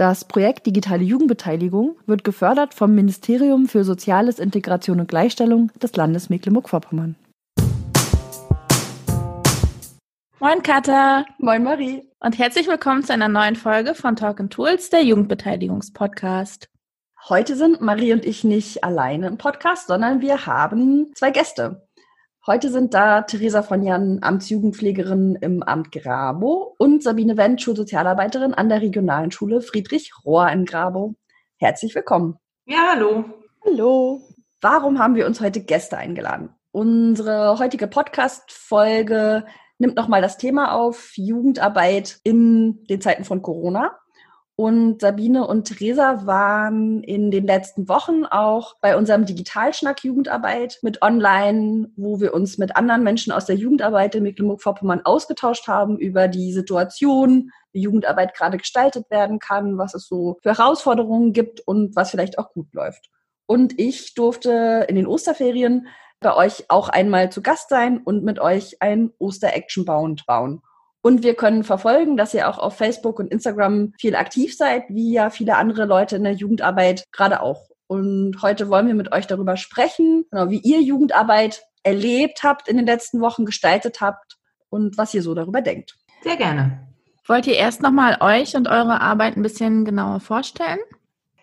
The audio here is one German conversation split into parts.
Das Projekt Digitale Jugendbeteiligung wird gefördert vom Ministerium für Soziales, Integration und Gleichstellung des Landes Mecklenburg-Vorpommern. Moin Katha. Moin Marie. Und herzlich willkommen zu einer neuen Folge von Talk and Tools, der Jugendbeteiligungspodcast. Heute sind Marie und ich nicht alleine im Podcast, sondern wir haben zwei Gäste. Heute sind da Theresa von Jan, Amtsjugendpflegerin im Amt Grabo und Sabine Wendt, Schulsozialarbeiterin an der regionalen Schule Friedrich Rohr in Grabo. Herzlich willkommen. Ja, hallo. Hallo. Warum haben wir uns heute Gäste eingeladen? Unsere heutige Podcast-Folge nimmt nochmal das Thema auf Jugendarbeit in den Zeiten von Corona. Und Sabine und Theresa waren in den letzten Wochen auch bei unserem Digitalschnack Jugendarbeit mit Online, wo wir uns mit anderen Menschen aus der Jugendarbeit in Mecklenburg-Vorpommern ausgetauscht haben über die Situation, wie Jugendarbeit gerade gestaltet werden kann, was es so für Herausforderungen gibt und was vielleicht auch gut läuft. Und ich durfte in den Osterferien bei euch auch einmal zu Gast sein und mit euch ein Oster-Action-Bound bauen. Und wir können verfolgen, dass ihr auch auf Facebook und Instagram viel aktiv seid, wie ja viele andere Leute in der Jugendarbeit gerade auch. Und heute wollen wir mit euch darüber sprechen, genau, wie ihr Jugendarbeit erlebt habt in den letzten Wochen, gestaltet habt und was ihr so darüber denkt. Sehr gerne. Wollt ihr erst nochmal euch und eure Arbeit ein bisschen genauer vorstellen?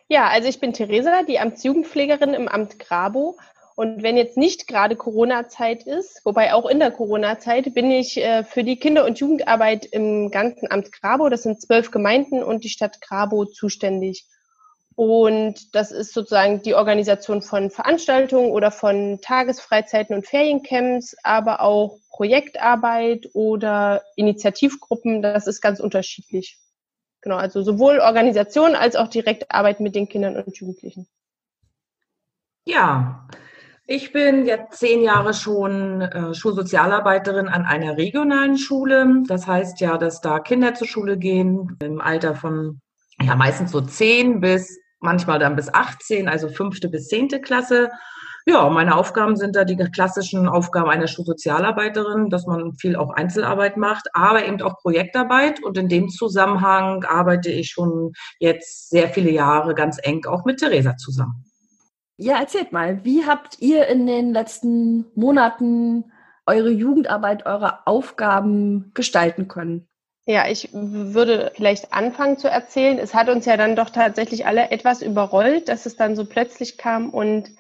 Ja, also ich bin Theresa, die Amtsjugendpflegerin im Amt Grabo und wenn jetzt nicht gerade Corona-Zeit ist, wobei auch in der Corona-Zeit, bin ich äh, für die Kinder- und Jugendarbeit im ganzen Amt Grabo, das sind zwölf Gemeinden und die Stadt Grabo zuständig. Und das ist sozusagen die Organisation von Veranstaltungen oder von Tagesfreizeiten und Feriencamps, aber auch Projektarbeit oder Initiativgruppen. Das ist ganz unterschiedlich. Genau, also sowohl Organisation als auch direkt Arbeit mit den Kindern und Jugendlichen. Ja, ich bin jetzt zehn Jahre schon äh, Schulsozialarbeiterin an einer regionalen Schule. Das heißt ja, dass da Kinder zur Schule gehen im Alter von ja meistens so zehn bis manchmal dann bis 18, also fünfte bis zehnte Klasse. Ja, meine Aufgaben sind da die klassischen Aufgaben einer Schulsozialarbeiterin, dass man viel auch Einzelarbeit macht, aber eben auch Projektarbeit. Und in dem Zusammenhang arbeite ich schon jetzt sehr viele Jahre ganz eng auch mit Theresa zusammen. Ja, erzählt mal, wie habt ihr in den letzten Monaten eure Jugendarbeit, eure Aufgaben gestalten können? Ja, ich würde vielleicht anfangen zu erzählen. Es hat uns ja dann doch tatsächlich alle etwas überrollt, dass es dann so plötzlich kam und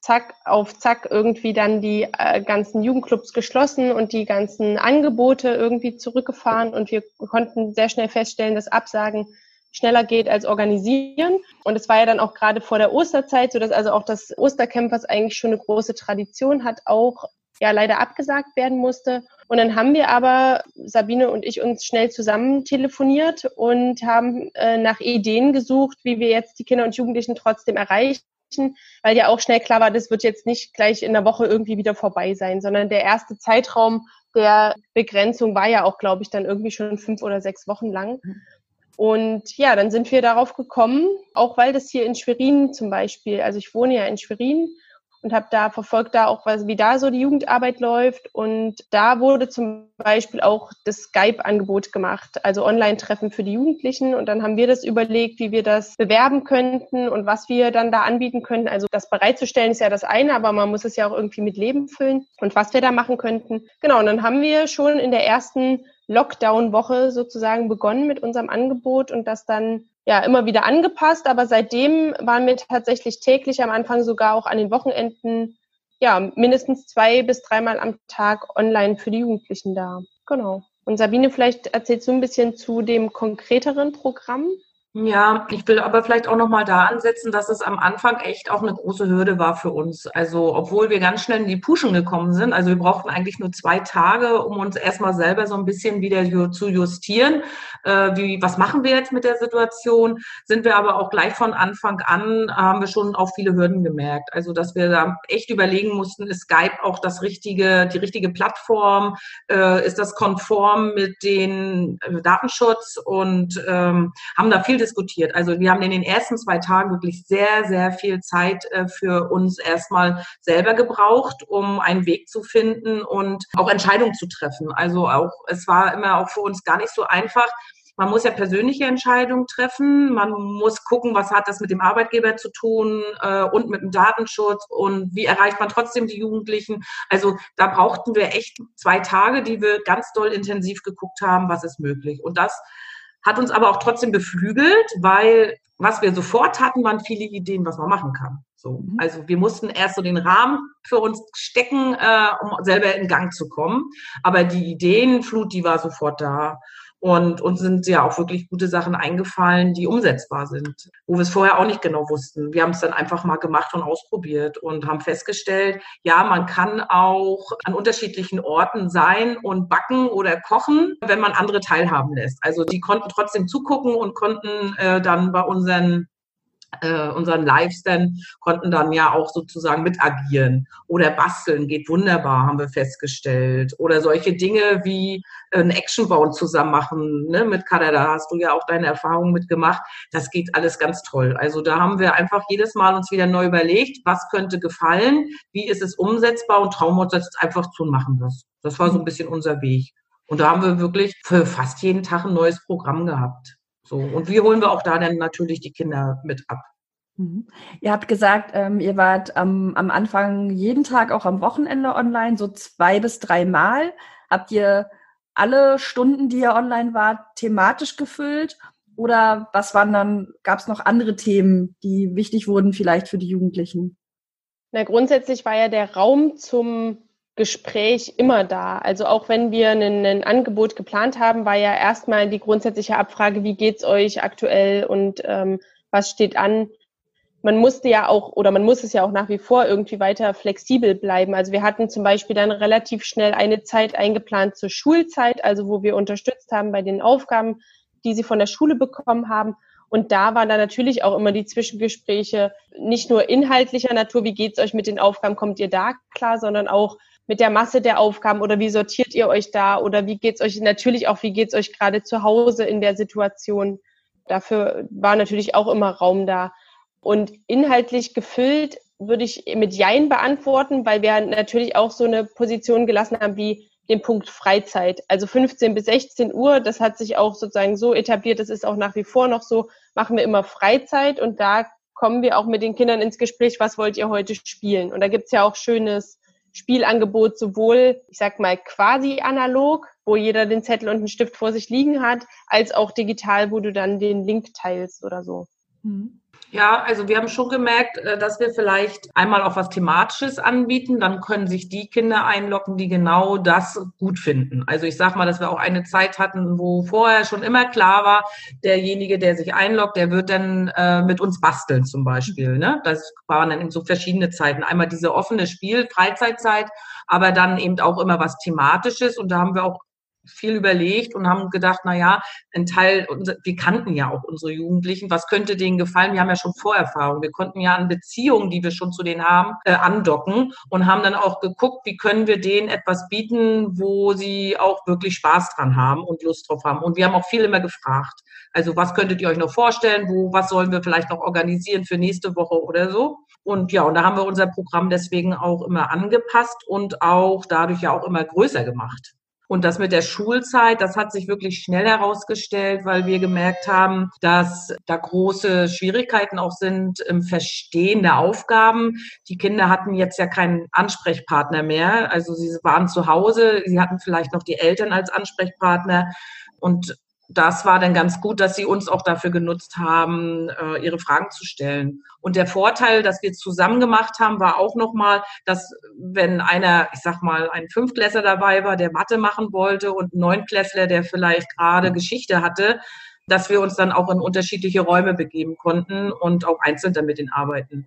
zack auf zack irgendwie dann die äh, ganzen Jugendclubs geschlossen und die ganzen Angebote irgendwie zurückgefahren und wir konnten sehr schnell feststellen, dass Absagen schneller geht als organisieren. Und es war ja dann auch gerade vor der Osterzeit, so dass also auch das Ostercamp, was eigentlich schon eine große Tradition hat, auch ja leider abgesagt werden musste. Und dann haben wir aber, Sabine und ich, uns schnell zusammen telefoniert und haben äh, nach Ideen gesucht, wie wir jetzt die Kinder und Jugendlichen trotzdem erreichen, weil ja auch schnell klar war, das wird jetzt nicht gleich in der Woche irgendwie wieder vorbei sein, sondern der erste Zeitraum der Begrenzung war ja auch, glaube ich, dann irgendwie schon fünf oder sechs Wochen lang. Und ja, dann sind wir darauf gekommen, auch weil das hier in Schwerin zum Beispiel, also ich wohne ja in Schwerin und habe da verfolgt da auch, wie da so die Jugendarbeit läuft. Und da wurde zum Beispiel auch das Skype-Angebot gemacht, also Online-Treffen für die Jugendlichen. Und dann haben wir das überlegt, wie wir das bewerben könnten und was wir dann da anbieten könnten. Also das bereitzustellen ist ja das eine, aber man muss es ja auch irgendwie mit Leben füllen und was wir da machen könnten. Genau, und dann haben wir schon in der ersten Lockdown-Woche sozusagen begonnen mit unserem Angebot und das dann ja immer wieder angepasst. Aber seitdem waren wir tatsächlich täglich am Anfang sogar auch an den Wochenenden ja mindestens zwei bis dreimal am Tag online für die Jugendlichen da. Genau. Und Sabine, vielleicht erzählst du ein bisschen zu dem konkreteren Programm? Ja, ich will aber vielleicht auch noch mal da ansetzen, dass es am Anfang echt auch eine große Hürde war für uns. Also, obwohl wir ganz schnell in die Puschen gekommen sind, also wir brauchten eigentlich nur zwei Tage, um uns erstmal selber so ein bisschen wieder zu justieren. Äh, wie, was machen wir jetzt mit der Situation? Sind wir aber auch gleich von Anfang an, haben wir schon auch viele Hürden gemerkt. Also, dass wir da echt überlegen mussten, ist Skype auch das richtige, die richtige Plattform? Äh, ist das konform mit den äh, Datenschutz? Und ähm, haben da viel diskutiert. Also wir haben in den ersten zwei Tagen wirklich sehr, sehr viel Zeit äh, für uns erstmal selber gebraucht, um einen Weg zu finden und auch Entscheidungen zu treffen. Also auch, es war immer auch für uns gar nicht so einfach, man muss ja persönliche Entscheidungen treffen. Man muss gucken, was hat das mit dem Arbeitgeber zu tun äh, und mit dem Datenschutz und wie erreicht man trotzdem die Jugendlichen. Also da brauchten wir echt zwei Tage, die wir ganz doll intensiv geguckt haben, was ist möglich. Und das hat uns aber auch trotzdem beflügelt, weil was wir sofort hatten, waren viele Ideen, was man machen kann. So, mhm. also wir mussten erst so den Rahmen für uns stecken, äh, um selber in Gang zu kommen. Aber die Ideenflut, die war sofort da. Und uns sind ja auch wirklich gute Sachen eingefallen, die umsetzbar sind, wo wir es vorher auch nicht genau wussten. Wir haben es dann einfach mal gemacht und ausprobiert und haben festgestellt, ja, man kann auch an unterschiedlichen Orten sein und backen oder kochen, wenn man andere teilhaben lässt. Also die konnten trotzdem zugucken und konnten äh, dann bei unseren äh, unseren Lives konnten dann ja auch sozusagen mit agieren. Oder basteln geht wunderbar haben wir festgestellt. Oder solche Dinge wie ein Actionbauen zusammen machen ne? mit Kader da hast du ja auch deine Erfahrungen mitgemacht. Das geht alles ganz toll. Also da haben wir einfach jedes Mal uns wieder neu überlegt was könnte gefallen wie ist es umsetzbar und trauen wir einfach zu und machen das. Das war so ein bisschen unser Weg. Und da haben wir wirklich für fast jeden Tag ein neues Programm gehabt so, und wie holen wir auch da dann natürlich die Kinder mit ab? Mhm. Ihr habt gesagt, ähm, ihr wart am, am Anfang jeden Tag auch am Wochenende online, so zwei bis drei Mal. Habt ihr alle Stunden, die ihr online wart, thematisch gefüllt? Oder was waren dann, gab es noch andere Themen, die wichtig wurden vielleicht für die Jugendlichen? Na, grundsätzlich war ja der Raum zum Gespräch immer da. Also auch wenn wir ein, Angebot geplant haben, war ja erstmal die grundsätzliche Abfrage, wie geht's euch aktuell und ähm, was steht an. Man musste ja auch oder man muss es ja auch nach wie vor irgendwie weiter flexibel bleiben. Also wir hatten zum Beispiel dann relativ schnell eine Zeit eingeplant zur Schulzeit, also wo wir unterstützt haben bei den Aufgaben, die sie von der Schule bekommen haben. Und da waren dann natürlich auch immer die Zwischengespräche nicht nur inhaltlicher Natur, wie geht's euch mit den Aufgaben, kommt ihr da klar, sondern auch mit der Masse der Aufgaben oder wie sortiert ihr euch da oder wie geht's euch natürlich auch, wie geht's euch gerade zu Hause in der Situation? Dafür war natürlich auch immer Raum da. Und inhaltlich gefüllt würde ich mit Jein beantworten, weil wir natürlich auch so eine Position gelassen haben wie den Punkt Freizeit. Also 15 bis 16 Uhr, das hat sich auch sozusagen so etabliert, das ist auch nach wie vor noch so, machen wir immer Freizeit und da kommen wir auch mit den Kindern ins Gespräch, was wollt ihr heute spielen? Und da gibt's ja auch schönes Spielangebot sowohl, ich sag mal, quasi analog, wo jeder den Zettel und einen Stift vor sich liegen hat, als auch digital, wo du dann den Link teilst oder so. Mhm. Ja, also wir haben schon gemerkt, äh, dass wir vielleicht einmal auch was Thematisches anbieten. Dann können sich die Kinder einloggen, die genau das gut finden. Also ich sag mal, dass wir auch eine Zeit hatten, wo vorher schon immer klar war, derjenige, der sich einloggt, der wird dann äh, mit uns basteln zum Beispiel. Ne? Das waren dann in so verschiedene Zeiten. Einmal diese offene Spiel, Freizeitzeit, aber dann eben auch immer was Thematisches. Und da haben wir auch viel überlegt und haben gedacht, na ja, ein Teil, wir kannten ja auch unsere Jugendlichen, was könnte denen gefallen? Wir haben ja schon Vorerfahrung. Wir konnten ja an Beziehungen, die wir schon zu denen haben, äh, andocken und haben dann auch geguckt, wie können wir denen etwas bieten, wo sie auch wirklich Spaß dran haben und Lust drauf haben. Und wir haben auch viel immer gefragt. Also was könntet ihr euch noch vorstellen? Wo, was sollen wir vielleicht noch organisieren für nächste Woche oder so? Und ja, und da haben wir unser Programm deswegen auch immer angepasst und auch dadurch ja auch immer größer gemacht. Und das mit der Schulzeit, das hat sich wirklich schnell herausgestellt, weil wir gemerkt haben, dass da große Schwierigkeiten auch sind im Verstehen der Aufgaben. Die Kinder hatten jetzt ja keinen Ansprechpartner mehr. Also sie waren zu Hause, sie hatten vielleicht noch die Eltern als Ansprechpartner. Und das war dann ganz gut, dass sie uns auch dafür genutzt haben, äh, ihre Fragen zu stellen. Und der Vorteil, dass wir zusammen gemacht haben, war auch nochmal, dass wenn einer, ich sag mal, ein Fünftklässler dabei war, der Mathe machen wollte und ein Neunklässler, der vielleicht gerade Geschichte hatte, dass wir uns dann auch in unterschiedliche Räume begeben konnten und auch einzeln damit arbeiten.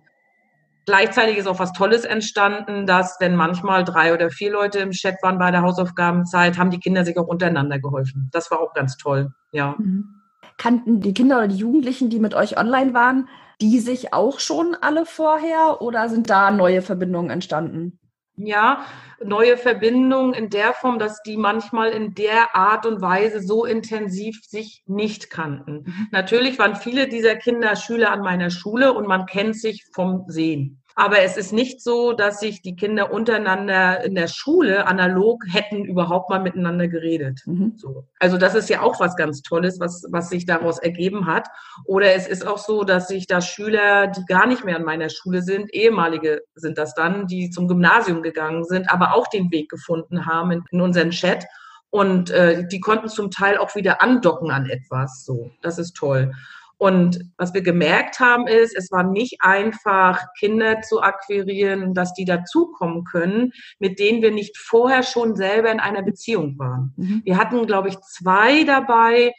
Gleichzeitig ist auch was Tolles entstanden, dass wenn manchmal drei oder vier Leute im Chat waren bei der Hausaufgabenzeit, haben die Kinder sich auch untereinander geholfen. Das war auch ganz toll, ja. Mhm. Kannten die Kinder oder die Jugendlichen, die mit euch online waren, die sich auch schon alle vorher oder sind da neue Verbindungen entstanden? Ja, neue Verbindungen in der Form, dass die manchmal in der Art und Weise so intensiv sich nicht kannten. Mhm. Natürlich waren viele dieser Kinder Schüler an meiner Schule und man kennt sich vom Sehen. Aber es ist nicht so, dass sich die Kinder untereinander in der Schule analog hätten überhaupt mal miteinander geredet. Mhm. So. Also das ist ja auch was ganz Tolles, was, was sich daraus ergeben hat. Oder es ist auch so, dass sich da Schüler, die gar nicht mehr an meiner Schule sind, ehemalige sind das dann, die zum Gymnasium gegangen sind, aber auch den Weg gefunden haben in, in unseren Chat. Und äh, die konnten zum Teil auch wieder andocken an etwas. So, das ist toll. Und was wir gemerkt haben, ist, es war nicht einfach, Kinder zu akquirieren, dass die dazukommen können, mit denen wir nicht vorher schon selber in einer Beziehung waren. Mhm. Wir hatten, glaube ich, zwei dabei,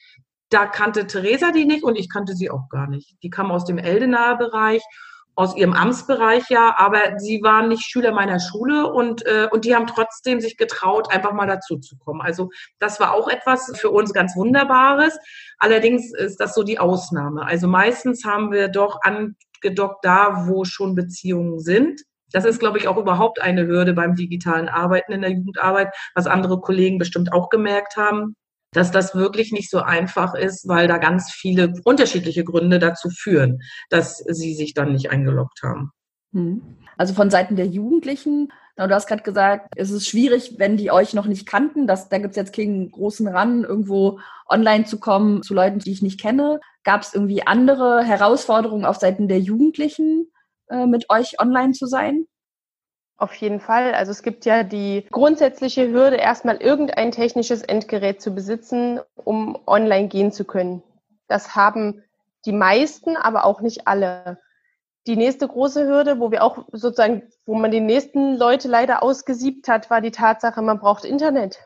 da kannte Theresa die nicht und ich kannte sie auch gar nicht. Die kam aus dem Eldenaer Bereich aus ihrem Amtsbereich ja, aber sie waren nicht Schüler meiner Schule und, äh, und die haben trotzdem sich getraut, einfach mal dazu zu kommen. Also das war auch etwas für uns ganz Wunderbares. Allerdings ist das so die Ausnahme. Also meistens haben wir doch angedockt da, wo schon Beziehungen sind. Das ist, glaube ich, auch überhaupt eine Hürde beim digitalen Arbeiten in der Jugendarbeit, was andere Kollegen bestimmt auch gemerkt haben dass das wirklich nicht so einfach ist, weil da ganz viele unterschiedliche Gründe dazu führen, dass sie sich dann nicht eingeloggt haben. Hm. Also von Seiten der Jugendlichen, du hast gerade gesagt, es ist schwierig, wenn die euch noch nicht kannten. Das, da gibt es jetzt keinen großen Ran, irgendwo online zu kommen zu Leuten, die ich nicht kenne. Gab es irgendwie andere Herausforderungen auf Seiten der Jugendlichen, äh, mit euch online zu sein? Auf jeden Fall. Also es gibt ja die grundsätzliche Hürde, erstmal irgendein technisches Endgerät zu besitzen, um online gehen zu können. Das haben die meisten, aber auch nicht alle. Die nächste große Hürde, wo wir auch sozusagen, wo man die nächsten Leute leider ausgesiebt hat, war die Tatsache, man braucht Internet.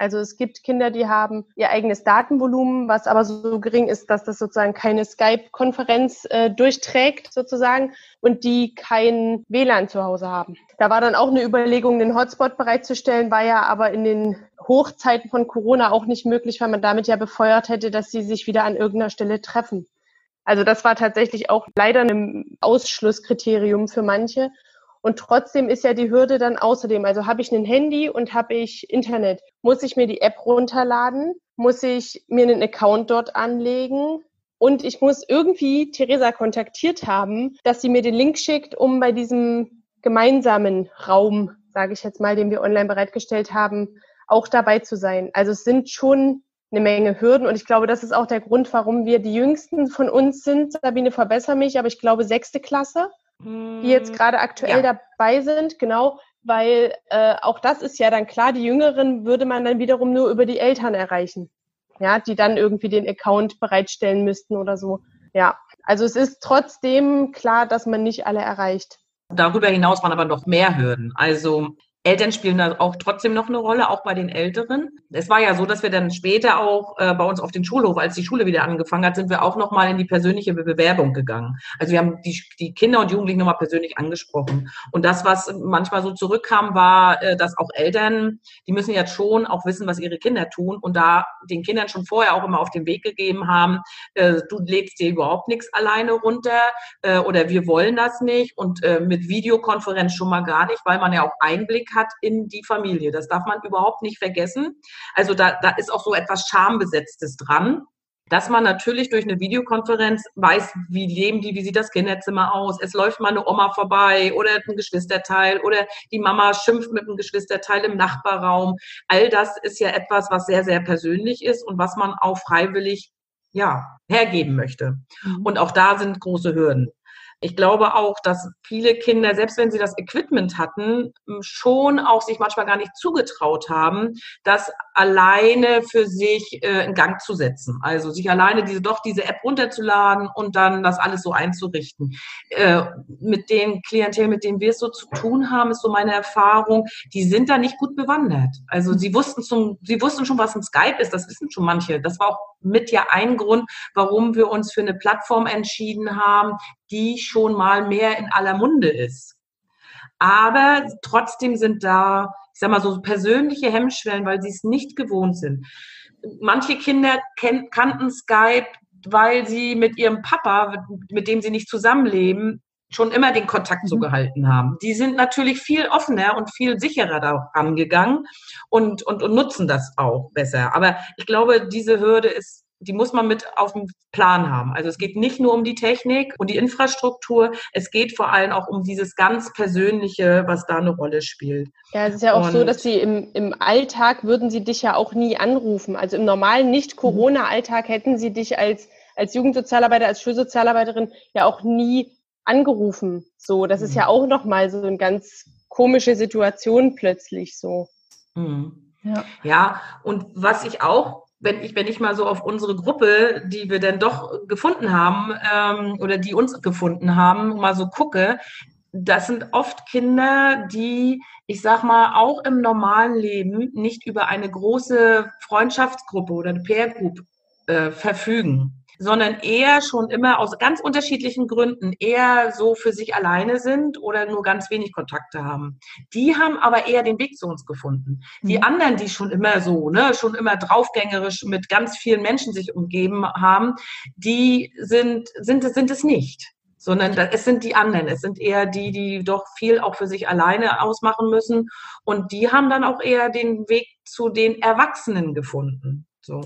Also es gibt Kinder, die haben ihr eigenes Datenvolumen, was aber so gering ist, dass das sozusagen keine Skype-Konferenz äh, durchträgt sozusagen und die kein WLAN zu Hause haben. Da war dann auch eine Überlegung, den Hotspot bereitzustellen, war ja aber in den Hochzeiten von Corona auch nicht möglich, weil man damit ja befeuert hätte, dass sie sich wieder an irgendeiner Stelle treffen. Also das war tatsächlich auch leider ein Ausschlusskriterium für manche. Und trotzdem ist ja die Hürde dann außerdem, also habe ich ein Handy und habe ich Internet, muss ich mir die App runterladen, muss ich mir einen Account dort anlegen? Und ich muss irgendwie Theresa kontaktiert haben, dass sie mir den Link schickt, um bei diesem gemeinsamen Raum, sage ich jetzt mal, den wir online bereitgestellt haben, auch dabei zu sein. Also es sind schon eine Menge Hürden. Und ich glaube, das ist auch der Grund, warum wir die Jüngsten von uns sind. Sabine, verbessere mich, aber ich glaube sechste Klasse die jetzt gerade aktuell ja. dabei sind, genau, weil äh, auch das ist ja dann klar, die Jüngeren würde man dann wiederum nur über die Eltern erreichen, ja, die dann irgendwie den Account bereitstellen müssten oder so. Ja, also es ist trotzdem klar, dass man nicht alle erreicht. Darüber hinaus waren aber noch mehr Hürden. Also Eltern spielen da auch trotzdem noch eine Rolle, auch bei den Älteren. Es war ja so, dass wir dann später auch äh, bei uns auf den Schulhof, als die Schule wieder angefangen hat, sind wir auch nochmal in die persönliche Bewerbung gegangen. Also wir haben die, die Kinder und Jugendlichen nochmal persönlich angesprochen. Und das, was manchmal so zurückkam, war, äh, dass auch Eltern, die müssen jetzt schon auch wissen, was ihre Kinder tun und da den Kindern schon vorher auch immer auf den Weg gegeben haben, äh, du lädst dir überhaupt nichts alleine runter äh, oder wir wollen das nicht und äh, mit Videokonferenz schon mal gar nicht, weil man ja auch Einblick hat in die Familie. Das darf man überhaupt nicht vergessen. Also da, da ist auch so etwas Schambesetztes dran dass man natürlich durch eine Videokonferenz weiß, wie leben die, wie sieht das Kinderzimmer aus. Es läuft mal eine Oma vorbei oder ein Geschwisterteil oder die Mama schimpft mit einem Geschwisterteil im Nachbarraum. All das ist ja etwas, was sehr, sehr persönlich ist und was man auch freiwillig, ja, hergeben möchte. Mhm. Und auch da sind große Hürden. Ich glaube auch, dass viele Kinder, selbst wenn sie das Equipment hatten, schon auch sich manchmal gar nicht zugetraut haben, das alleine für sich äh, in Gang zu setzen. Also sich alleine diese doch diese App runterzuladen und dann das alles so einzurichten. Äh, mit den Klientel, mit denen wir es so zu tun haben, ist so meine Erfahrung, die sind da nicht gut bewandert. Also sie wussten zum, sie wussten schon, was ein Skype ist, das wissen schon manche. Das war auch mit ja ein Grund, warum wir uns für eine Plattform entschieden haben, die schon mal mehr in aller Munde ist. Aber trotzdem sind da, ich sag mal, so persönliche Hemmschwellen, weil sie es nicht gewohnt sind. Manche Kinder kannten Skype, weil sie mit ihrem Papa, mit dem sie nicht zusammenleben, schon immer den Kontakt so mhm. gehalten haben. Die sind natürlich viel offener und viel sicherer daran gegangen und, und, und nutzen das auch besser. Aber ich glaube, diese Hürde ist die muss man mit auf dem Plan haben. Also es geht nicht nur um die Technik und die Infrastruktur, es geht vor allem auch um dieses ganz Persönliche, was da eine Rolle spielt. Ja, es ist ja auch und so, dass sie im, im Alltag würden sie dich ja auch nie anrufen. Also im normalen Nicht-Corona-Alltag hätten sie dich als, als Jugendsozialarbeiter, als Schulsozialarbeiterin ja auch nie angerufen. So, das ist ja mhm. auch nochmal so eine ganz komische Situation plötzlich so. Mhm. Ja. ja, und was ich auch wenn ich, wenn ich mal so auf unsere Gruppe, die wir dann doch gefunden haben ähm, oder die uns gefunden haben, mal so gucke, das sind oft Kinder, die, ich sag mal, auch im normalen Leben nicht über eine große Freundschaftsgruppe oder eine Peer Group äh, verfügen sondern eher schon immer aus ganz unterschiedlichen Gründen eher so für sich alleine sind oder nur ganz wenig Kontakte haben. Die haben aber eher den Weg zu uns gefunden. Die mhm. anderen, die schon immer so, ne, schon immer draufgängerisch mit ganz vielen Menschen sich umgeben haben, die sind, sind, sind es nicht sondern es sind die anderen. Es sind eher die, die doch viel auch für sich alleine ausmachen müssen. Und die haben dann auch eher den Weg zu den Erwachsenen gefunden. So.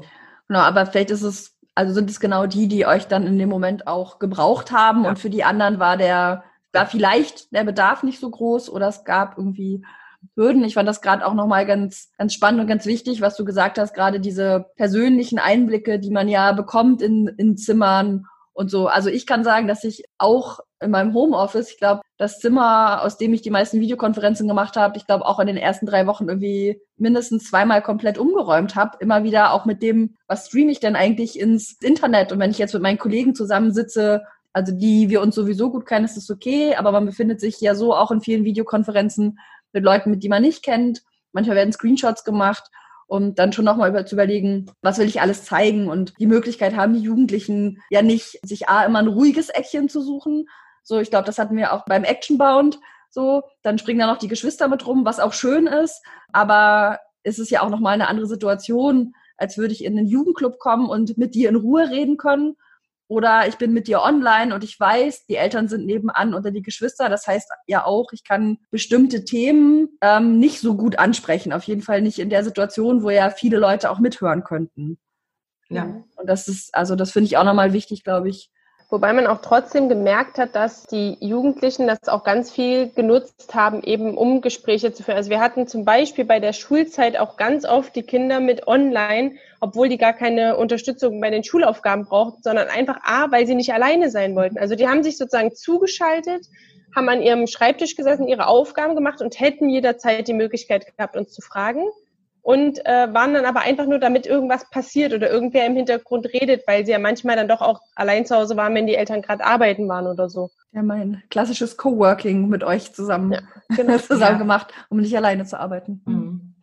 Genau, aber vielleicht ist es also sind es genau die, die euch dann in dem Moment auch gebraucht haben ja. und für die anderen war der, war vielleicht der Bedarf nicht so groß oder es gab irgendwie Hürden. Ich fand das gerade auch nochmal ganz, ganz spannend und ganz wichtig, was du gesagt hast, gerade diese persönlichen Einblicke, die man ja bekommt in, in Zimmern und so. Also ich kann sagen, dass ich auch in meinem Homeoffice, ich glaube, das Zimmer, aus dem ich die meisten Videokonferenzen gemacht habe, ich glaube auch in den ersten drei Wochen irgendwie mindestens zweimal komplett umgeräumt habe. Immer wieder auch mit dem, was streame ich denn eigentlich ins Internet? Und wenn ich jetzt mit meinen Kollegen zusammensitze, also die wir uns sowieso gut kennen, ist das okay, aber man befindet sich ja so auch in vielen Videokonferenzen mit Leuten, mit die man nicht kennt. Manchmal werden Screenshots gemacht und dann schon nochmal über, zu überlegen, was will ich alles zeigen und die Möglichkeit haben die Jugendlichen ja nicht, sich A, immer ein ruhiges Eckchen zu suchen. So, ich glaube, das hatten wir auch beim Actionbound so. Dann springen da noch die Geschwister mit rum, was auch schön ist. Aber es ist ja auch nochmal eine andere Situation, als würde ich in einen Jugendclub kommen und mit dir in Ruhe reden können oder ich bin mit dir online und ich weiß, die Eltern sind nebenan oder die Geschwister. Das heißt ja auch, ich kann bestimmte Themen ähm, nicht so gut ansprechen. Auf jeden Fall nicht in der Situation, wo ja viele Leute auch mithören könnten. Ja. Und das ist, also das finde ich auch nochmal wichtig, glaube ich, Wobei man auch trotzdem gemerkt hat, dass die Jugendlichen das auch ganz viel genutzt haben, eben um Gespräche zu führen. Also wir hatten zum Beispiel bei der Schulzeit auch ganz oft die Kinder mit online, obwohl die gar keine Unterstützung bei den Schulaufgaben brauchten, sondern einfach A, weil sie nicht alleine sein wollten. Also die haben sich sozusagen zugeschaltet, haben an ihrem Schreibtisch gesessen, ihre Aufgaben gemacht und hätten jederzeit die Möglichkeit gehabt, uns zu fragen und äh, waren dann aber einfach nur, damit irgendwas passiert oder irgendwer im Hintergrund redet, weil sie ja manchmal dann doch auch allein zu Hause waren, wenn die Eltern gerade arbeiten waren oder so. Ja, mein klassisches Coworking mit euch zusammen, ja, genau. zusammen ja. gemacht, um nicht alleine zu arbeiten. Mhm.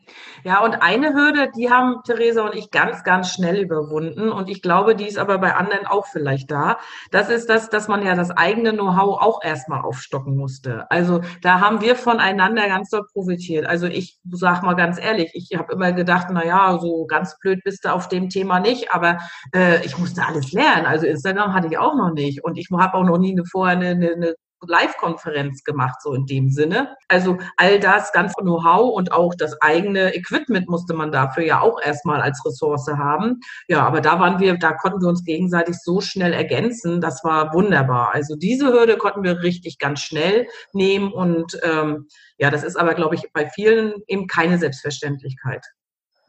Ja, und eine Hürde, die haben Theresa und ich ganz, ganz schnell überwunden. Und ich glaube, die ist aber bei anderen auch vielleicht da. Das ist das, dass man ja das eigene Know-how auch erstmal aufstocken musste. Also da haben wir voneinander ganz doll profitiert. Also ich sag mal ganz ehrlich, ich habe immer gedacht, na ja, so ganz blöd bist du auf dem Thema nicht, aber äh, ich musste alles lernen. Also Instagram hatte ich auch noch nicht. Und ich habe auch noch nie eine, vorher eine, eine Live-Konferenz gemacht, so in dem Sinne. Also all das ganz Know-how und auch das eigene Equipment musste man dafür ja auch erstmal als Ressource haben. Ja, aber da waren wir, da konnten wir uns gegenseitig so schnell ergänzen. Das war wunderbar. Also diese Hürde konnten wir richtig ganz schnell nehmen und ähm, ja, das ist aber, glaube ich, bei vielen eben keine Selbstverständlichkeit.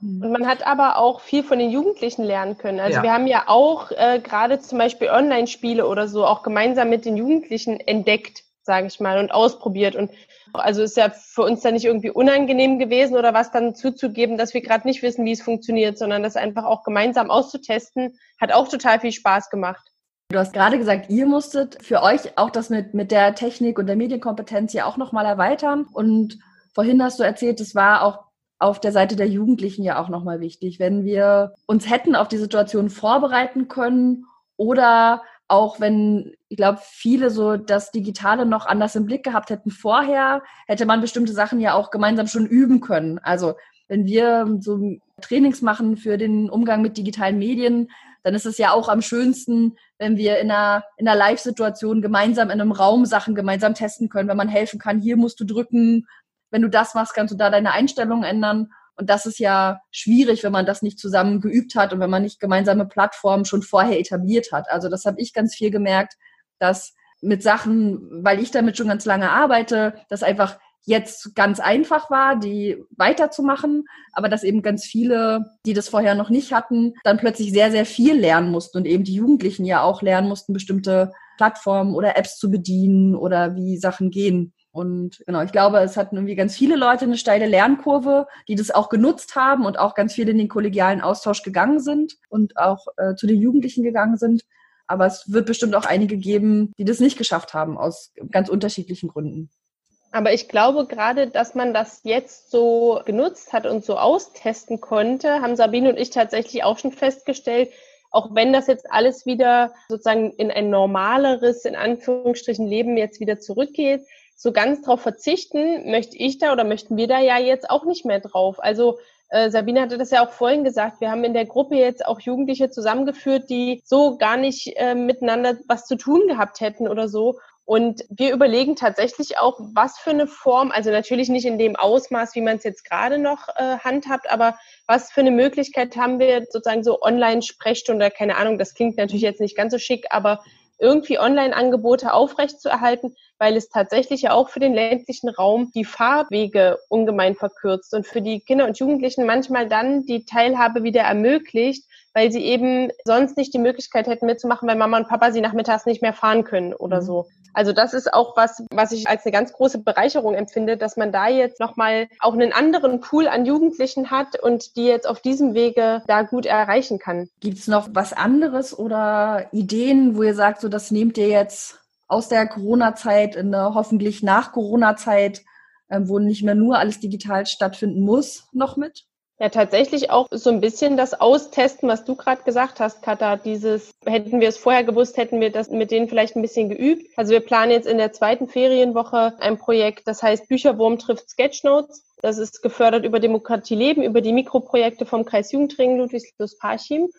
Und man hat aber auch viel von den Jugendlichen lernen können. Also ja. wir haben ja auch äh, gerade zum Beispiel Online-Spiele oder so auch gemeinsam mit den Jugendlichen entdeckt, sage ich mal, und ausprobiert. Und also ist ja für uns dann nicht irgendwie unangenehm gewesen oder was dann zuzugeben, dass wir gerade nicht wissen, wie es funktioniert, sondern das einfach auch gemeinsam auszutesten, hat auch total viel Spaß gemacht. Du hast gerade gesagt, ihr musstet für euch auch das mit, mit der Technik und der Medienkompetenz ja auch nochmal erweitern. Und vorhin hast du erzählt, es war auch auf der Seite der Jugendlichen ja auch nochmal wichtig. Wenn wir uns hätten auf die Situation vorbereiten können oder auch wenn, ich glaube, viele so das Digitale noch anders im Blick gehabt hätten vorher, hätte man bestimmte Sachen ja auch gemeinsam schon üben können. Also wenn wir so Trainings machen für den Umgang mit digitalen Medien, dann ist es ja auch am schönsten, wenn wir in einer, in einer Live-Situation gemeinsam in einem Raum Sachen gemeinsam testen können, wenn man helfen kann, hier musst du drücken, wenn du das machst, kannst du da deine Einstellungen ändern. Und das ist ja schwierig, wenn man das nicht zusammen geübt hat und wenn man nicht gemeinsame Plattformen schon vorher etabliert hat. Also das habe ich ganz viel gemerkt, dass mit Sachen, weil ich damit schon ganz lange arbeite, das einfach jetzt ganz einfach war, die weiterzumachen, aber dass eben ganz viele, die das vorher noch nicht hatten, dann plötzlich sehr, sehr viel lernen mussten und eben die Jugendlichen ja auch lernen mussten, bestimmte Plattformen oder Apps zu bedienen oder wie Sachen gehen. Und genau, ich glaube, es hatten irgendwie ganz viele Leute eine steile Lernkurve, die das auch genutzt haben und auch ganz viele in den kollegialen Austausch gegangen sind und auch äh, zu den Jugendlichen gegangen sind. Aber es wird bestimmt auch einige geben, die das nicht geschafft haben, aus ganz unterschiedlichen Gründen. Aber ich glaube gerade, dass man das jetzt so genutzt hat und so austesten konnte, haben Sabine und ich tatsächlich auch schon festgestellt, auch wenn das jetzt alles wieder sozusagen in ein normaleres, in Anführungsstrichen, Leben jetzt wieder zurückgeht, so ganz drauf verzichten möchte ich da oder möchten wir da ja jetzt auch nicht mehr drauf. Also äh, Sabine hatte das ja auch vorhin gesagt, wir haben in der Gruppe jetzt auch Jugendliche zusammengeführt, die so gar nicht äh, miteinander was zu tun gehabt hätten oder so. Und wir überlegen tatsächlich auch, was für eine Form, also natürlich nicht in dem Ausmaß, wie man es jetzt gerade noch äh, handhabt, aber was für eine Möglichkeit haben wir sozusagen so Online-Sprechstunde, keine Ahnung, das klingt natürlich jetzt nicht ganz so schick, aber irgendwie Online-Angebote aufrechtzuerhalten, weil es tatsächlich ja auch für den ländlichen Raum die Fahrwege ungemein verkürzt und für die Kinder und Jugendlichen manchmal dann die Teilhabe wieder ermöglicht, weil sie eben sonst nicht die Möglichkeit hätten mitzumachen, weil Mama und Papa sie nachmittags nicht mehr fahren können oder mhm. so. Also das ist auch was, was ich als eine ganz große Bereicherung empfinde, dass man da jetzt nochmal auch einen anderen Pool an Jugendlichen hat und die jetzt auf diesem Wege da gut erreichen kann. Gibt es noch was anderes oder Ideen, wo ihr sagt, so das nehmt ihr jetzt aus der Corona-Zeit in eine hoffentlich nach Corona-Zeit, ähm, wo nicht mehr nur alles digital stattfinden muss, noch mit? Ja, tatsächlich auch so ein bisschen das Austesten, was du gerade gesagt hast, Katha. Dieses, hätten wir es vorher gewusst, hätten wir das mit denen vielleicht ein bisschen geübt. Also wir planen jetzt in der zweiten Ferienwoche ein Projekt, das heißt Bücherwurm trifft Sketchnotes. Das ist gefördert über Demokratie Leben, über die Mikroprojekte vom Kreis Jugendring Ludwigslust Parchim.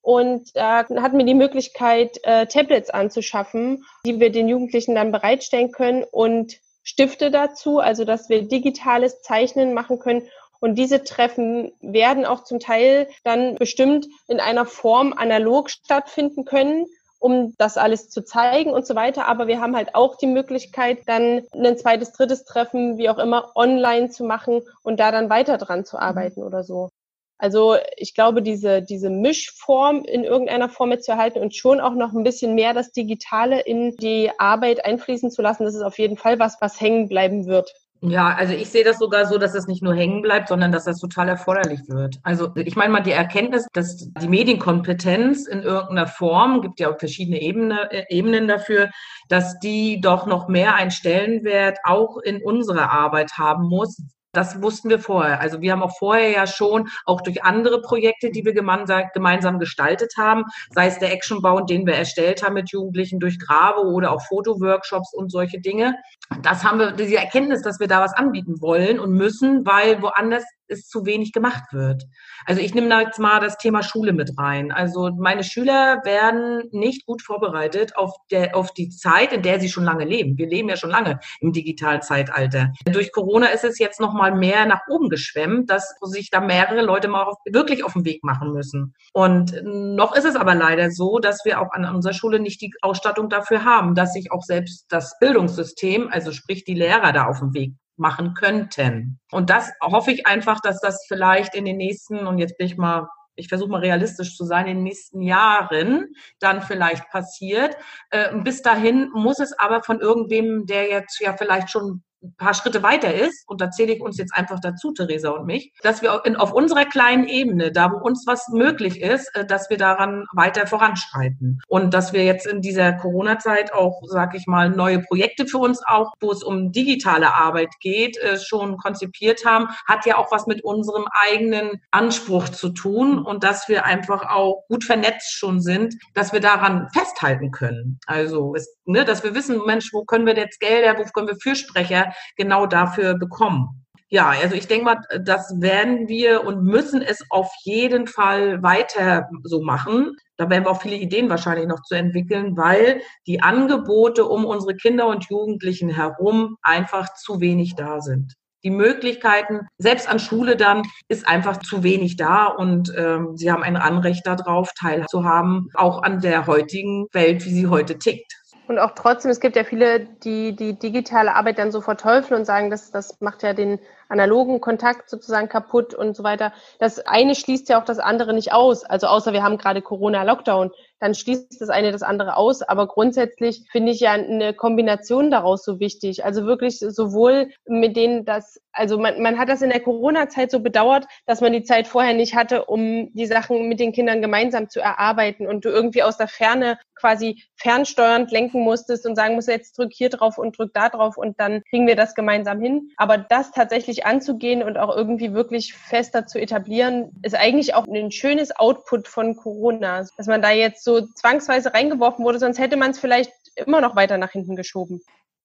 Und da hatten wir die Möglichkeit, äh, Tablets anzuschaffen, die wir den Jugendlichen dann bereitstellen können und Stifte dazu, also dass wir digitales Zeichnen machen können und diese Treffen werden auch zum Teil dann bestimmt in einer Form analog stattfinden können, um das alles zu zeigen und so weiter. Aber wir haben halt auch die Möglichkeit, dann ein zweites, drittes Treffen, wie auch immer, online zu machen und da dann weiter dran zu arbeiten oder so. Also ich glaube, diese, diese Mischform in irgendeiner Form mit zu erhalten und schon auch noch ein bisschen mehr das Digitale in die Arbeit einfließen zu lassen, das ist auf jeden Fall was, was hängen bleiben wird. Ja, also ich sehe das sogar so, dass es nicht nur hängen bleibt, sondern dass das total erforderlich wird. Also ich meine mal die Erkenntnis, dass die Medienkompetenz in irgendeiner Form, gibt ja auch verschiedene Ebene, äh, Ebenen dafür, dass die doch noch mehr einen Stellenwert auch in unserer Arbeit haben muss, das wussten wir vorher. Also wir haben auch vorher ja schon, auch durch andere Projekte, die wir gemeinsam gestaltet haben, sei es der Actionbau, den wir erstellt haben mit Jugendlichen durch Grave oder auch Fotoworkshops und solche Dinge. Das haben wir, diese Erkenntnis, dass wir da was anbieten wollen und müssen, weil woanders es zu wenig gemacht wird. Also ich nehme da jetzt mal das Thema Schule mit rein. Also meine Schüler werden nicht gut vorbereitet auf, der, auf die Zeit, in der sie schon lange leben. Wir leben ja schon lange im Digitalzeitalter. Durch Corona ist es jetzt noch mal mehr nach oben geschwemmt, dass sich da mehrere Leute mal auf, wirklich auf den Weg machen müssen. Und noch ist es aber leider so, dass wir auch an unserer Schule nicht die Ausstattung dafür haben, dass sich auch selbst das Bildungssystem, also sprich die Lehrer da auf den Weg machen könnten. Und das hoffe ich einfach, dass das vielleicht in den nächsten, und jetzt bin ich mal ich versuche mal realistisch zu sein, in den nächsten Jahren dann vielleicht passiert. Äh, bis dahin muss es aber von irgendwem, der jetzt ja vielleicht schon ein paar Schritte weiter ist, und da zähle ich uns jetzt einfach dazu, Theresa und mich, dass wir in, auf unserer kleinen Ebene, da wo uns was möglich ist, äh, dass wir daran weiter voranschreiten. Und dass wir jetzt in dieser Corona-Zeit auch, sag ich mal, neue Projekte für uns auch, wo es um digitale Arbeit geht, äh, schon konzipiert haben, hat ja auch was mit unserem eigenen Anspruch zu tun und dass wir einfach auch gut vernetzt schon sind, dass wir daran festhalten können. Also, es, ne, dass wir wissen, Mensch, wo können wir jetzt Gelder, wo können wir Fürsprecher genau dafür bekommen. Ja, also ich denke mal, das werden wir und müssen es auf jeden Fall weiter so machen. Da werden wir auch viele Ideen wahrscheinlich noch zu entwickeln, weil die Angebote um unsere Kinder und Jugendlichen herum einfach zu wenig da sind. Die Möglichkeiten, selbst an Schule dann, ist einfach zu wenig da und ähm, sie haben ein Anrecht darauf, teilzuhaben, auch an der heutigen Welt, wie sie heute tickt. Und auch trotzdem, es gibt ja viele, die die digitale Arbeit dann so verteufeln und sagen, das, das macht ja den analogen Kontakt sozusagen kaputt und so weiter. Das eine schließt ja auch das andere nicht aus. Also außer wir haben gerade Corona-Lockdown, dann schließt das eine das andere aus. Aber grundsätzlich finde ich ja eine Kombination daraus so wichtig. Also wirklich sowohl mit denen, dass, also man, man hat das in der Corona-Zeit so bedauert, dass man die Zeit vorher nicht hatte, um die Sachen mit den Kindern gemeinsam zu erarbeiten und du irgendwie aus der Ferne quasi fernsteuernd lenken musstest und sagen musst, jetzt drück hier drauf und drück da drauf und dann kriegen wir das gemeinsam hin. Aber das tatsächlich anzugehen und auch irgendwie wirklich fester zu etablieren, ist eigentlich auch ein schönes Output von Corona, dass man da jetzt so zwangsweise reingeworfen wurde, sonst hätte man es vielleicht immer noch weiter nach hinten geschoben.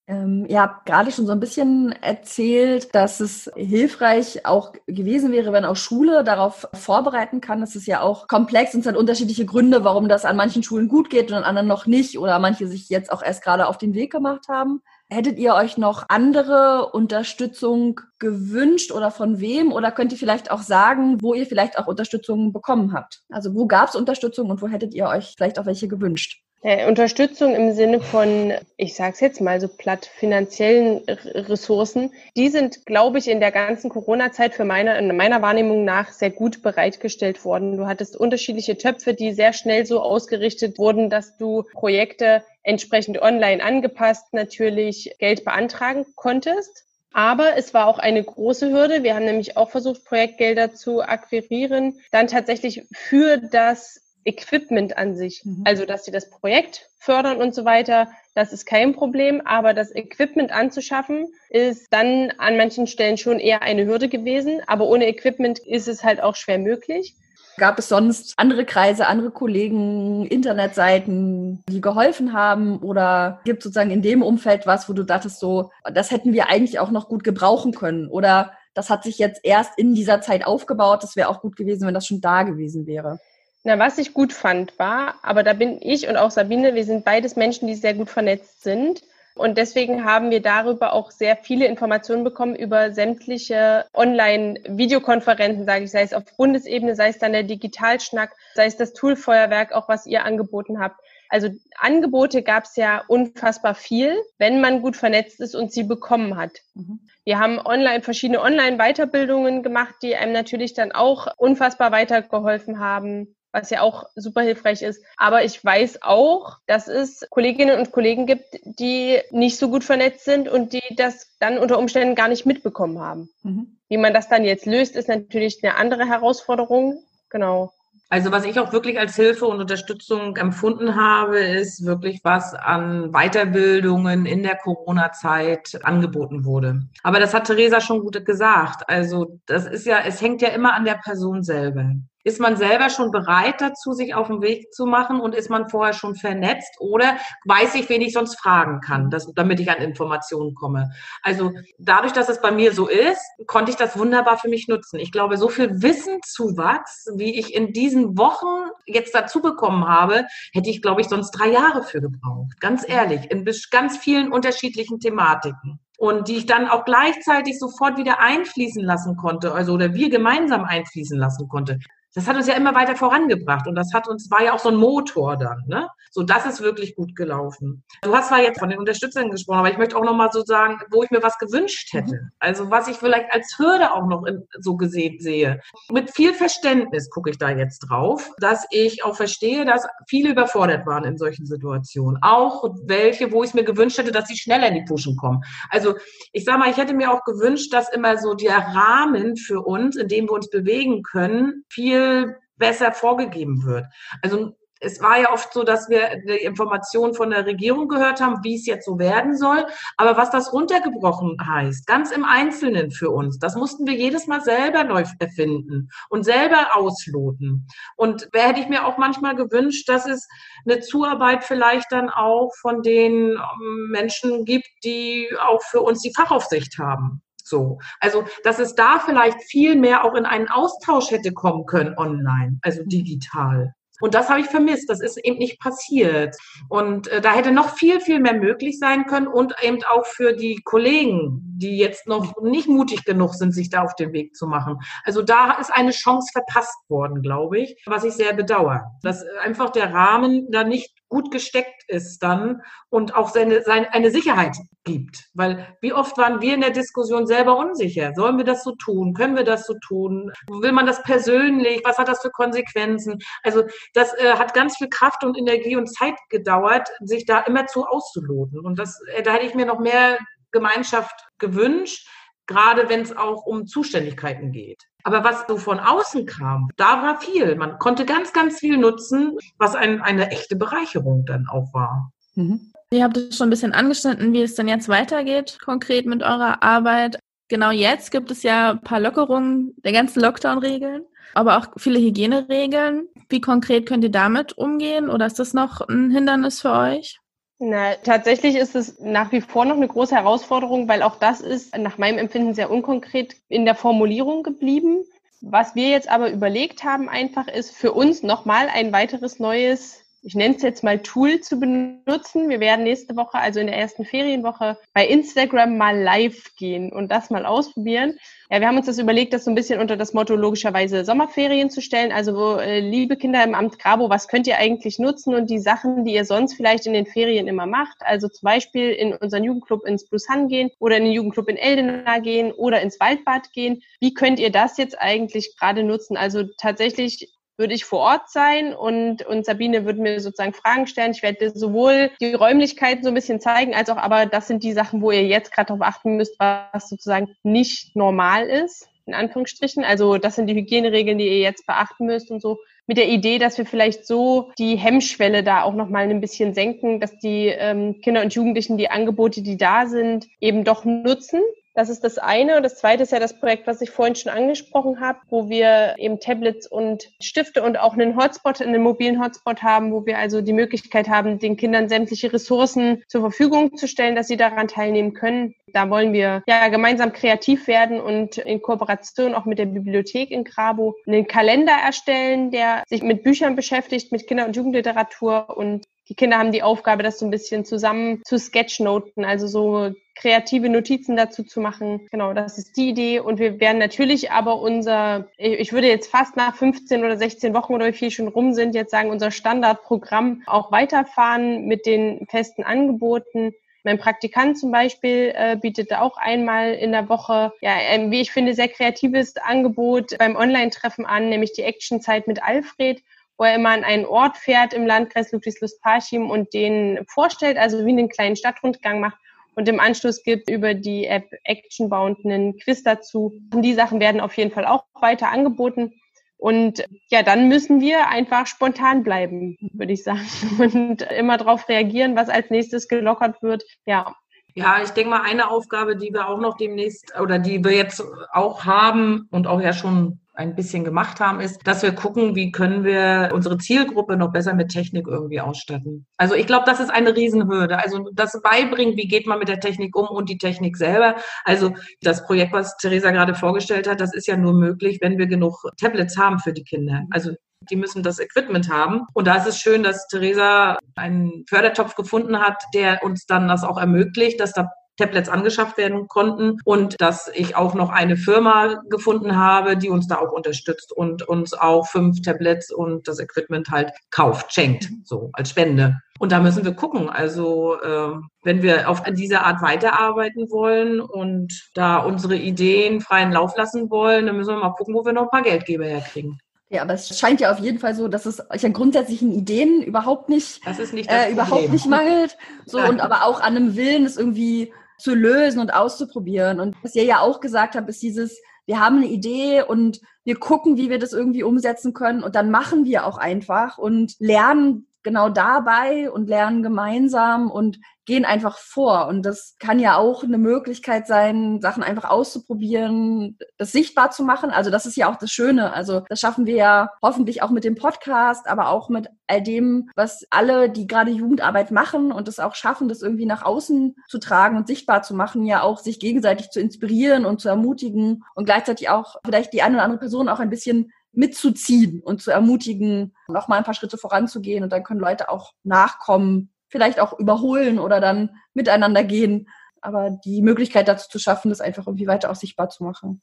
Ähm, ihr habt gerade schon so ein bisschen erzählt, dass es hilfreich auch gewesen wäre, wenn auch Schule darauf vorbereiten kann. Es ist ja auch komplex und es hat unterschiedliche Gründe, warum das an manchen Schulen gut geht und an anderen noch nicht oder manche sich jetzt auch erst gerade auf den Weg gemacht haben. Hättet ihr euch noch andere Unterstützung gewünscht oder von wem? Oder könnt ihr vielleicht auch sagen, wo ihr vielleicht auch Unterstützung bekommen habt? Also wo gab es Unterstützung und wo hättet ihr euch vielleicht auch welche gewünscht? Äh, Unterstützung im Sinne von, ich sage es jetzt mal so platt, finanziellen Ressourcen, die sind, glaube ich, in der ganzen Corona-Zeit für meine, in meiner Wahrnehmung nach sehr gut bereitgestellt worden. Du hattest unterschiedliche Töpfe, die sehr schnell so ausgerichtet wurden, dass du Projekte entsprechend online angepasst natürlich Geld beantragen konntest. Aber es war auch eine große Hürde. Wir haben nämlich auch versucht, Projektgelder zu akquirieren, dann tatsächlich für das Equipment an sich. Mhm. Also, dass sie das Projekt fördern und so weiter, das ist kein Problem. Aber das Equipment anzuschaffen, ist dann an manchen Stellen schon eher eine Hürde gewesen. Aber ohne Equipment ist es halt auch schwer möglich. Gab es sonst andere Kreise, andere Kollegen, Internetseiten, die geholfen haben? Oder gibt sozusagen in dem Umfeld was, wo du dachtest, so, das hätten wir eigentlich auch noch gut gebrauchen können? Oder das hat sich jetzt erst in dieser Zeit aufgebaut, das wäre auch gut gewesen, wenn das schon da gewesen wäre? Na, was ich gut fand, war, aber da bin ich und auch Sabine, wir sind beides Menschen, die sehr gut vernetzt sind. Und deswegen haben wir darüber auch sehr viele Informationen bekommen über sämtliche Online-Videokonferenzen, sage ich, sei es auf Bundesebene, sei es dann der Digitalschnack, sei es das Toolfeuerwerk, auch was ihr angeboten habt. Also Angebote gab es ja unfassbar viel, wenn man gut vernetzt ist und sie bekommen hat. Mhm. Wir haben online verschiedene Online-Weiterbildungen gemacht, die einem natürlich dann auch unfassbar weitergeholfen haben was ja auch super hilfreich ist. Aber ich weiß auch, dass es Kolleginnen und Kollegen gibt, die nicht so gut vernetzt sind und die das dann unter Umständen gar nicht mitbekommen haben. Mhm. Wie man das dann jetzt löst, ist natürlich eine andere Herausforderung. Genau. Also was ich auch wirklich als Hilfe und Unterstützung empfunden habe, ist wirklich was an Weiterbildungen in der Corona-Zeit angeboten wurde. Aber das hat Theresa schon gut gesagt. Also das ist ja, es hängt ja immer an der Person selber. Ist man selber schon bereit dazu, sich auf den Weg zu machen und ist man vorher schon vernetzt oder weiß ich, wen ich sonst fragen kann, dass, damit ich an Informationen komme? Also dadurch, dass es bei mir so ist, konnte ich das wunderbar für mich nutzen. Ich glaube, so viel Wissenzuwachs, wie ich in diesen Wochen jetzt dazu bekommen habe, hätte ich, glaube ich, sonst drei Jahre für gebraucht. Ganz ehrlich, in ganz vielen unterschiedlichen Thematiken und die ich dann auch gleichzeitig sofort wieder einfließen lassen konnte, also oder wir gemeinsam einfließen lassen konnte. Das hat uns ja immer weiter vorangebracht und das hat uns, war ja auch so ein Motor dann, ne? So, das ist wirklich gut gelaufen. Du hast zwar jetzt von den Unterstützern gesprochen, aber ich möchte auch nochmal so sagen, wo ich mir was gewünscht hätte. Mhm. Also, was ich vielleicht als Hürde auch noch in, so gesehen sehe. Mit viel Verständnis gucke ich da jetzt drauf, dass ich auch verstehe, dass viele überfordert waren in solchen Situationen. Auch welche, wo ich mir gewünscht hätte, dass sie schneller in die Puschen kommen. Also, ich sag mal, ich hätte mir auch gewünscht, dass immer so der Rahmen für uns, in dem wir uns bewegen können, viel viel besser vorgegeben wird. Also es war ja oft so, dass wir die Informationen von der Regierung gehört haben, wie es jetzt so werden soll. Aber was das runtergebrochen heißt, ganz im Einzelnen für uns, das mussten wir jedes Mal selber neu erfinden und selber ausloten. Und wer hätte ich mir auch manchmal gewünscht, dass es eine Zuarbeit vielleicht dann auch von den ähm, Menschen gibt, die auch für uns die Fachaufsicht haben. So. Also, dass es da vielleicht viel mehr auch in einen Austausch hätte kommen können online, also digital. Und das habe ich vermisst. Das ist eben nicht passiert. Und äh, da hätte noch viel, viel mehr möglich sein können und eben auch für die Kollegen, die jetzt noch nicht mutig genug sind, sich da auf den Weg zu machen. Also da ist eine Chance verpasst worden, glaube ich, was ich sehr bedauere. Dass einfach der Rahmen da nicht gut gesteckt ist dann und auch seine, seine, eine Sicherheit gibt. Weil wie oft waren wir in der Diskussion selber unsicher? Sollen wir das so tun? Können wir das so tun? Will man das persönlich? Was hat das für Konsequenzen? Also das äh, hat ganz viel Kraft und Energie und Zeit gedauert, sich da immer zu auszuloten. Und das, äh, da hätte ich mir noch mehr Gemeinschaft gewünscht, gerade wenn es auch um Zuständigkeiten geht. Aber was so von außen kam, da war viel. Man konnte ganz, ganz viel nutzen, was ein, eine echte Bereicherung dann auch war. Mhm. Ihr habt es schon ein bisschen angeschnitten, wie es denn jetzt weitergeht, konkret mit eurer Arbeit. Genau jetzt gibt es ja ein paar Lockerungen der ganzen Lockdown-Regeln, aber auch viele Hygieneregeln. Wie konkret könnt ihr damit umgehen oder ist das noch ein Hindernis für euch? Na, tatsächlich ist es nach wie vor noch eine große Herausforderung, weil auch das ist nach meinem Empfinden sehr unkonkret in der Formulierung geblieben. Was wir jetzt aber überlegt haben, einfach ist für uns nochmal ein weiteres neues ich nenne es jetzt mal Tool zu benutzen. Wir werden nächste Woche, also in der ersten Ferienwoche, bei Instagram mal live gehen und das mal ausprobieren. Ja, wir haben uns das überlegt, das so ein bisschen unter das Motto logischerweise Sommerferien zu stellen. Also, wo, äh, liebe Kinder im Amt Grabo, was könnt ihr eigentlich nutzen und die Sachen, die ihr sonst vielleicht in den Ferien immer macht? Also zum Beispiel in unseren Jugendclub ins Plus Han gehen oder in den Jugendclub in Eldena gehen oder ins Waldbad gehen. Wie könnt ihr das jetzt eigentlich gerade nutzen? Also tatsächlich würde ich vor Ort sein und, und Sabine würde mir sozusagen Fragen stellen. Ich werde sowohl die Räumlichkeiten so ein bisschen zeigen, als auch aber das sind die Sachen, wo ihr jetzt gerade darauf achten müsst, was sozusagen nicht normal ist, in Anführungsstrichen. Also das sind die Hygieneregeln, die ihr jetzt beachten müsst und so. Mit der Idee, dass wir vielleicht so die Hemmschwelle da auch nochmal ein bisschen senken, dass die ähm, Kinder und Jugendlichen die Angebote, die da sind, eben doch nutzen das ist das eine. Und das zweite ist ja das Projekt, was ich vorhin schon angesprochen habe, wo wir eben Tablets und Stifte und auch einen Hotspot, einen mobilen Hotspot haben, wo wir also die Möglichkeit haben, den Kindern sämtliche Ressourcen zur Verfügung zu stellen, dass sie daran teilnehmen können. Da wollen wir ja gemeinsam kreativ werden und in Kooperation auch mit der Bibliothek in Grabo einen Kalender erstellen, der sich mit Büchern beschäftigt, mit Kinder- und Jugendliteratur und die Kinder haben die Aufgabe, das so ein bisschen zusammen zu sketchnoten, also so kreative Notizen dazu zu machen. Genau, das ist die Idee. Und wir werden natürlich aber unser, ich würde jetzt fast nach 15 oder 16 Wochen oder wie viel schon rum sind, jetzt sagen, unser Standardprogramm auch weiterfahren mit den festen Angeboten. Mein Praktikant zum Beispiel äh, bietet auch einmal in der Woche, ja, ein, wie ich finde, sehr kreatives Angebot beim Online-Treffen an, nämlich die Actionzeit mit Alfred wo er immer an einen Ort fährt im Landkreis Ludwigslust-Parchim und den vorstellt, also wie einen kleinen Stadtrundgang macht und im Anschluss gibt über die App Actionbound einen Quiz dazu. Und die Sachen werden auf jeden Fall auch weiter angeboten. Und ja, dann müssen wir einfach spontan bleiben, würde ich sagen, und immer darauf reagieren, was als nächstes gelockert wird. Ja. Ja, ich denke mal, eine Aufgabe, die wir auch noch demnächst oder die wir jetzt auch haben und auch ja schon ein bisschen gemacht haben, ist, dass wir gucken, wie können wir unsere Zielgruppe noch besser mit Technik irgendwie ausstatten. Also ich glaube, das ist eine Riesenhürde. Also das beibringen, wie geht man mit der Technik um und die Technik selber. Also das Projekt, was Theresa gerade vorgestellt hat, das ist ja nur möglich, wenn wir genug Tablets haben für die Kinder. Also die müssen das Equipment haben. Und da ist es schön, dass Theresa einen Fördertopf gefunden hat, der uns dann das auch ermöglicht, dass da Tablets angeschafft werden konnten und dass ich auch noch eine Firma gefunden habe, die uns da auch unterstützt und uns auch fünf Tablets und das Equipment halt kauft, schenkt, so als Spende. Und da müssen wir gucken. Also äh, wenn wir auf diese Art weiterarbeiten wollen und da unsere Ideen freien Lauf lassen wollen, dann müssen wir mal gucken, wo wir noch ein paar Geldgeber herkriegen. Ja, aber es scheint ja auf jeden Fall so, dass es euch an grundsätzlichen Ideen überhaupt nicht, nicht äh, überhaupt nicht mangelt. So Nein. und aber auch an einem Willen, es irgendwie zu lösen und auszuprobieren. Und was ihr ja auch gesagt habt, ist dieses, wir haben eine Idee und wir gucken, wie wir das irgendwie umsetzen können und dann machen wir auch einfach und lernen genau dabei und lernen gemeinsam und gehen einfach vor. Und das kann ja auch eine Möglichkeit sein, Sachen einfach auszuprobieren, das sichtbar zu machen. Also das ist ja auch das Schöne. Also das schaffen wir ja hoffentlich auch mit dem Podcast, aber auch mit all dem, was alle, die gerade Jugendarbeit machen und es auch schaffen, das irgendwie nach außen zu tragen und sichtbar zu machen, ja auch sich gegenseitig zu inspirieren und zu ermutigen und gleichzeitig auch vielleicht die eine oder andere Person auch ein bisschen mitzuziehen und zu ermutigen, noch mal ein paar Schritte voranzugehen und dann können Leute auch nachkommen, vielleicht auch überholen oder dann miteinander gehen. Aber die Möglichkeit dazu zu schaffen, das einfach irgendwie weiter auch sichtbar zu machen.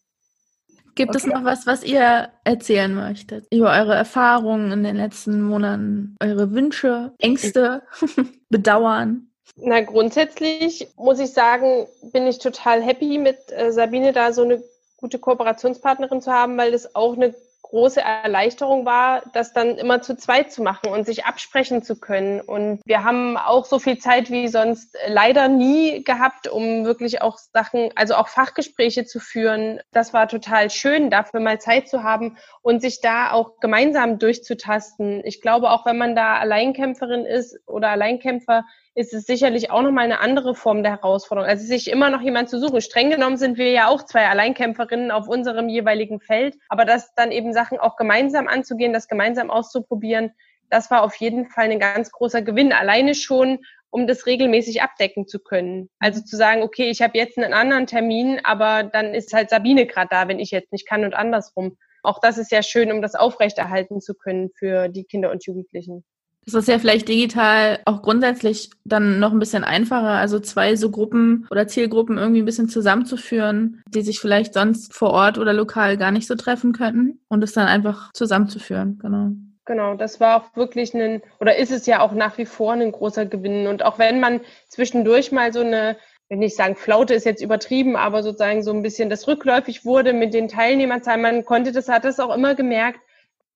Gibt okay. es noch was, was ihr erzählen möchtet über eure Erfahrungen in den letzten Monaten, eure Wünsche, Ängste, Bedauern? Na, grundsätzlich muss ich sagen, bin ich total happy mit äh, Sabine da so eine gute Kooperationspartnerin zu haben, weil das auch eine große Erleichterung war, das dann immer zu zweit zu machen und sich absprechen zu können. Und wir haben auch so viel Zeit wie sonst leider nie gehabt, um wirklich auch Sachen, also auch Fachgespräche zu führen. Das war total schön, dafür mal Zeit zu haben und sich da auch gemeinsam durchzutasten. Ich glaube, auch wenn man da Alleinkämpferin ist oder Alleinkämpfer, ist es sicherlich auch nochmal eine andere Form der Herausforderung. Also sich immer noch jemand zu suchen. Streng genommen sind wir ja auch zwei Alleinkämpferinnen auf unserem jeweiligen Feld, aber das dann eben Sachen auch gemeinsam anzugehen, das gemeinsam auszuprobieren, das war auf jeden Fall ein ganz großer Gewinn. Alleine schon, um das regelmäßig abdecken zu können. Also zu sagen, okay, ich habe jetzt einen anderen Termin, aber dann ist halt Sabine gerade da, wenn ich jetzt nicht kann und andersrum. Auch das ist ja schön, um das aufrechterhalten zu können für die Kinder und Jugendlichen. Das ist ja vielleicht digital auch grundsätzlich dann noch ein bisschen einfacher, also zwei so Gruppen oder Zielgruppen irgendwie ein bisschen zusammenzuführen, die sich vielleicht sonst vor Ort oder lokal gar nicht so treffen könnten und es dann einfach zusammenzuführen, genau. Genau, das war auch wirklich ein, oder ist es ja auch nach wie vor ein großer Gewinn. Und auch wenn man zwischendurch mal so eine, wenn ich sagen, Flaute ist jetzt übertrieben, aber sozusagen so ein bisschen das rückläufig wurde mit den Teilnehmerzahlen, man konnte das, hat das auch immer gemerkt,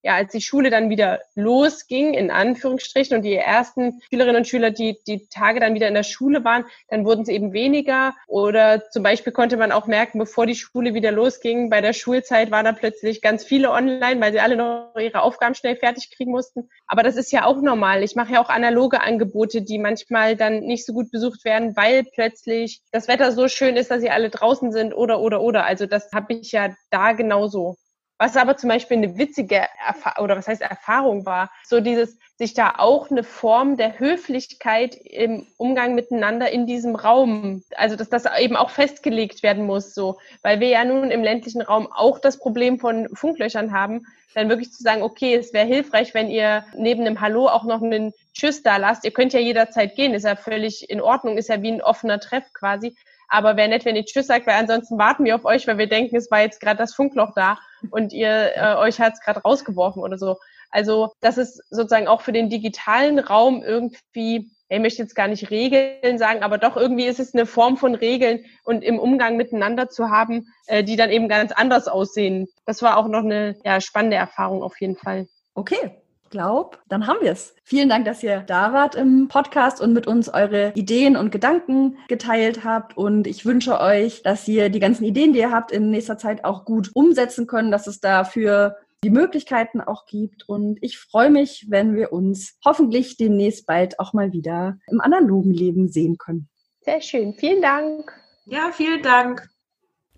ja, als die Schule dann wieder losging, in Anführungsstrichen, und die ersten Schülerinnen und Schüler, die die Tage dann wieder in der Schule waren, dann wurden es eben weniger. Oder zum Beispiel konnte man auch merken, bevor die Schule wieder losging, bei der Schulzeit waren da plötzlich ganz viele online, weil sie alle noch ihre Aufgaben schnell fertig kriegen mussten. Aber das ist ja auch normal. Ich mache ja auch analoge Angebote, die manchmal dann nicht so gut besucht werden, weil plötzlich das Wetter so schön ist, dass sie alle draußen sind oder, oder, oder. Also das habe ich ja da genauso. Was aber zum Beispiel eine witzige Erfahrung, oder was heißt Erfahrung war, so dieses, sich da auch eine Form der Höflichkeit im Umgang miteinander in diesem Raum, also dass das eben auch festgelegt werden muss, so, weil wir ja nun im ländlichen Raum auch das Problem von Funklöchern haben, dann wirklich zu sagen, okay, es wäre hilfreich, wenn ihr neben dem Hallo auch noch einen Tschüss da lasst. Ihr könnt ja jederzeit gehen, ist ja völlig in Ordnung, ist ja wie ein offener Treff quasi. Aber wäre nett, wenn ihr Tschüss sagt, weil ansonsten warten wir auf euch, weil wir denken, es war jetzt gerade das Funkloch da und ihr äh, euch hat es gerade rausgeworfen oder so. Also das ist sozusagen auch für den digitalen Raum irgendwie, ich möchte jetzt gar nicht Regeln sagen, aber doch irgendwie ist es eine Form von Regeln und im Umgang miteinander zu haben, äh, die dann eben ganz anders aussehen. Das war auch noch eine ja, spannende Erfahrung auf jeden Fall. Okay, glaube, dann haben wir es. Vielen Dank, dass ihr da wart im Podcast und mit uns eure Ideen und Gedanken geteilt habt. Und ich wünsche euch, dass ihr die ganzen Ideen, die ihr habt, in nächster Zeit auch gut umsetzen können, dass es dafür die Möglichkeiten auch gibt. Und ich freue mich, wenn wir uns hoffentlich demnächst bald auch mal wieder im analogen Leben sehen können. Sehr schön. Vielen Dank. Ja, vielen Dank.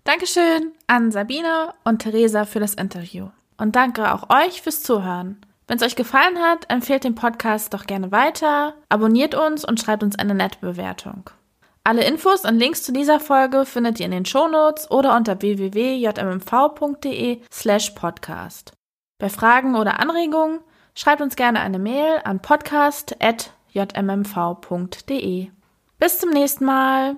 Dankeschön an Sabine und Theresa für das Interview. Und danke auch euch fürs Zuhören. Wenn es euch gefallen hat, empfehlt den Podcast doch gerne weiter, abonniert uns und schreibt uns eine nette Bewertung. Alle Infos und Links zu dieser Folge findet ihr in den Shownotes oder unter www.jmmv.de slash podcast. Bei Fragen oder Anregungen schreibt uns gerne eine Mail an podcast.jmmv.de. Bis zum nächsten Mal!